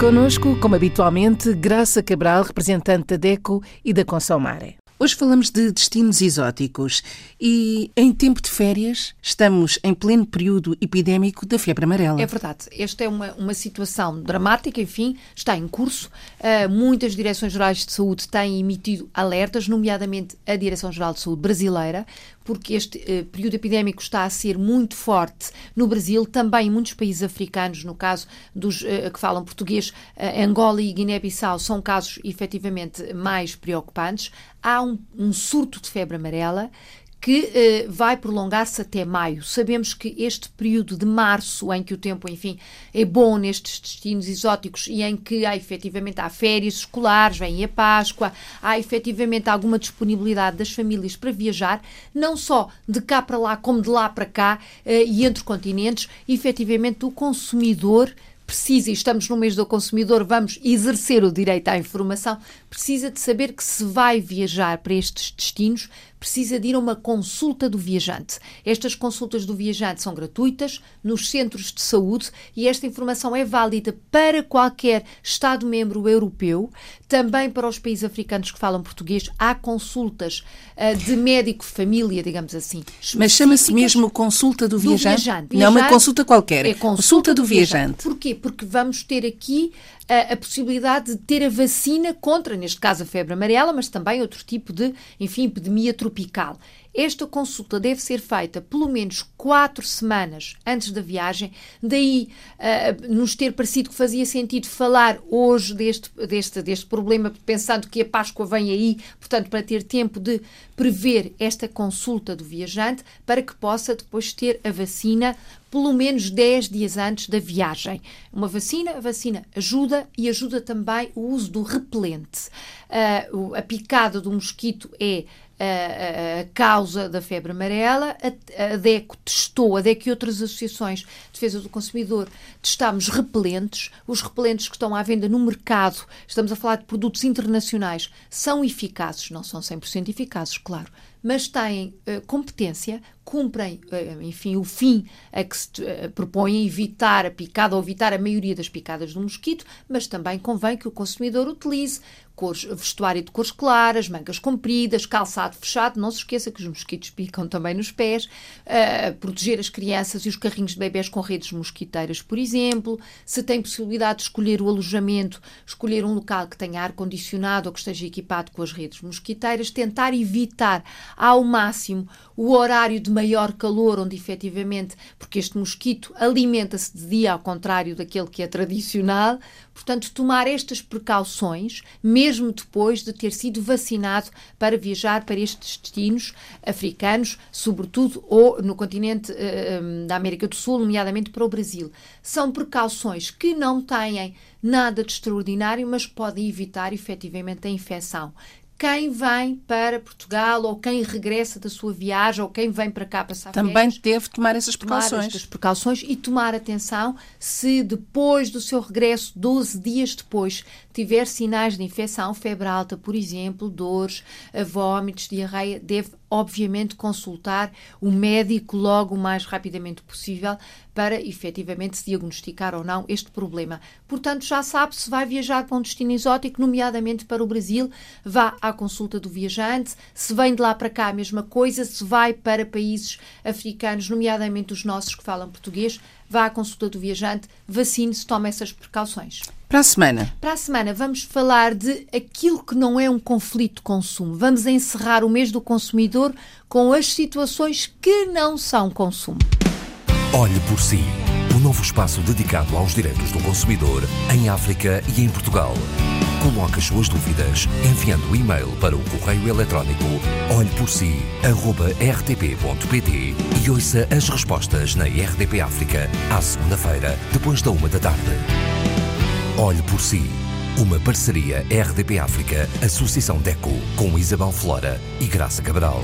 Conosco, como habitualmente, Graça Cabral, representante da DECO e da Consomare. Hoje falamos de destinos exóticos e, em tempo de férias, estamos em pleno período epidémico da febre amarela. É verdade. Esta é uma, uma situação dramática, enfim, está em curso. Uh, muitas direções gerais de saúde têm emitido alertas, nomeadamente a Direção-Geral de Saúde brasileira, porque este uh, período epidémico está a ser muito forte no Brasil, também em muitos países africanos, no caso dos uh, que falam português, Angola e Guiné-Bissau, são casos efetivamente mais preocupantes. Há um, um surto de febre amarela que eh, vai prolongar-se até maio. Sabemos que este período de março, em que o tempo, enfim, é bom nestes destinos exóticos e em que há efetivamente há férias escolares, vem a Páscoa, há efetivamente alguma disponibilidade das famílias para viajar, não só de cá para lá, como de lá para cá eh, e entre continentes, efetivamente o consumidor precisa, e estamos no mês do consumidor, vamos exercer o direito à informação, precisa de saber que se vai viajar para estes destinos, precisa de ir a uma consulta do viajante. Estas consultas do viajante são gratuitas nos centros de saúde e esta informação é válida para qualquer Estado-membro europeu, também para os países africanos que falam português. Há consultas uh, de médico-família, digamos assim. Mas chama-se mesmo consulta do viajante? Do viajante. Não é uma consulta qualquer. É consulta, consulta do, do viajante. viajante. Porquê? Porque vamos ter aqui a, a, possibilidade de ter a vacina contra, neste caso, a febre amarela, mas também outro tipo de, enfim, epidemia tropical. Esta consulta deve ser feita pelo menos quatro semanas antes da viagem, daí uh, nos ter parecido que fazia sentido falar hoje deste, deste, deste problema, pensando que a Páscoa vem aí, portanto, para ter tempo de prever esta consulta do viajante, para que possa depois ter a vacina pelo menos 10 dias antes da viagem. Uma vacina, a vacina ajuda e ajuda também o uso do repelente. Uh, a picada do mosquito é a, a, causa da febre amarela. A, a DECO testou, a DECO e outras associações de defesa do consumidor testámos repelentes. Os repelentes que estão à venda no mercado, estamos a falar de produtos internacionais, são eficazes, não são 100% eficazes, claro, mas têm uh, competência, cumprem, uh, enfim, o fim a que se uh, propõem evitar a picada ou evitar a maioria das picadas do mosquito, mas também convém que o consumidor utilize cores, vestuário de cores claras, mangas compridas, calçado fechado. Não se esqueça que os mosquitos picam também nos pés. Uh, proteger as crianças e os carrinhos de bebés com redes mosquiteiras, por exemplo. Se tem possibilidade de escolher o alojamento, escolher um local que tenha ar-condicionado ou que esteja equipado com as redes mosquiteiras. Tentar evitar ao máximo o horário de maior calor, onde efetivamente, porque este mosquito alimenta-se de dia, ao contrário daquele que é tradicional. Portanto, tomar estas precauções, mesmo depois de ter sido vacinado para viajar para estes destinos africanos, sobretudo, ou no continente uh, da América do Sul, nomeadamente para o Brasil. São precauções que não têm nada de extraordinário, mas podem evitar efetivamente a infecção quem vem para Portugal ou quem regressa da sua viagem ou quem vem para cá passar Também férias, deve tomar essas precauções. Tomar estas precauções e tomar atenção se depois do seu regresso, 12 dias depois, tiver sinais de infecção, febre alta, por exemplo, dores, vômitos, diarreia, deve obviamente, consultar o médico logo o mais rapidamente possível para efetivamente se diagnosticar ou não este problema. Portanto, já sabe se vai viajar para um destino exótico, nomeadamente para o Brasil, vá à consulta do viajante, se vem de lá para cá a mesma coisa, se vai para países africanos, nomeadamente os nossos que falam português, vá à consulta do viajante, vacine-se, tome essas precauções. Para a semana. Para a semana vamos falar de aquilo que não é um conflito de consumo. Vamos encerrar o mês do consumidor com as situações que não são consumo. Olhe por si. Um novo espaço dedicado aos direitos do consumidor em África e em Portugal. Coloque as suas dúvidas enviando o e-mail para o correio eletrónico olheporsi.rtp.pt e ouça as respostas na RDP África à segunda-feira, depois da uma da tarde. Olhe por si. Uma parceria RDP África, Associação DECO, com Isabel Flora e Graça Cabral.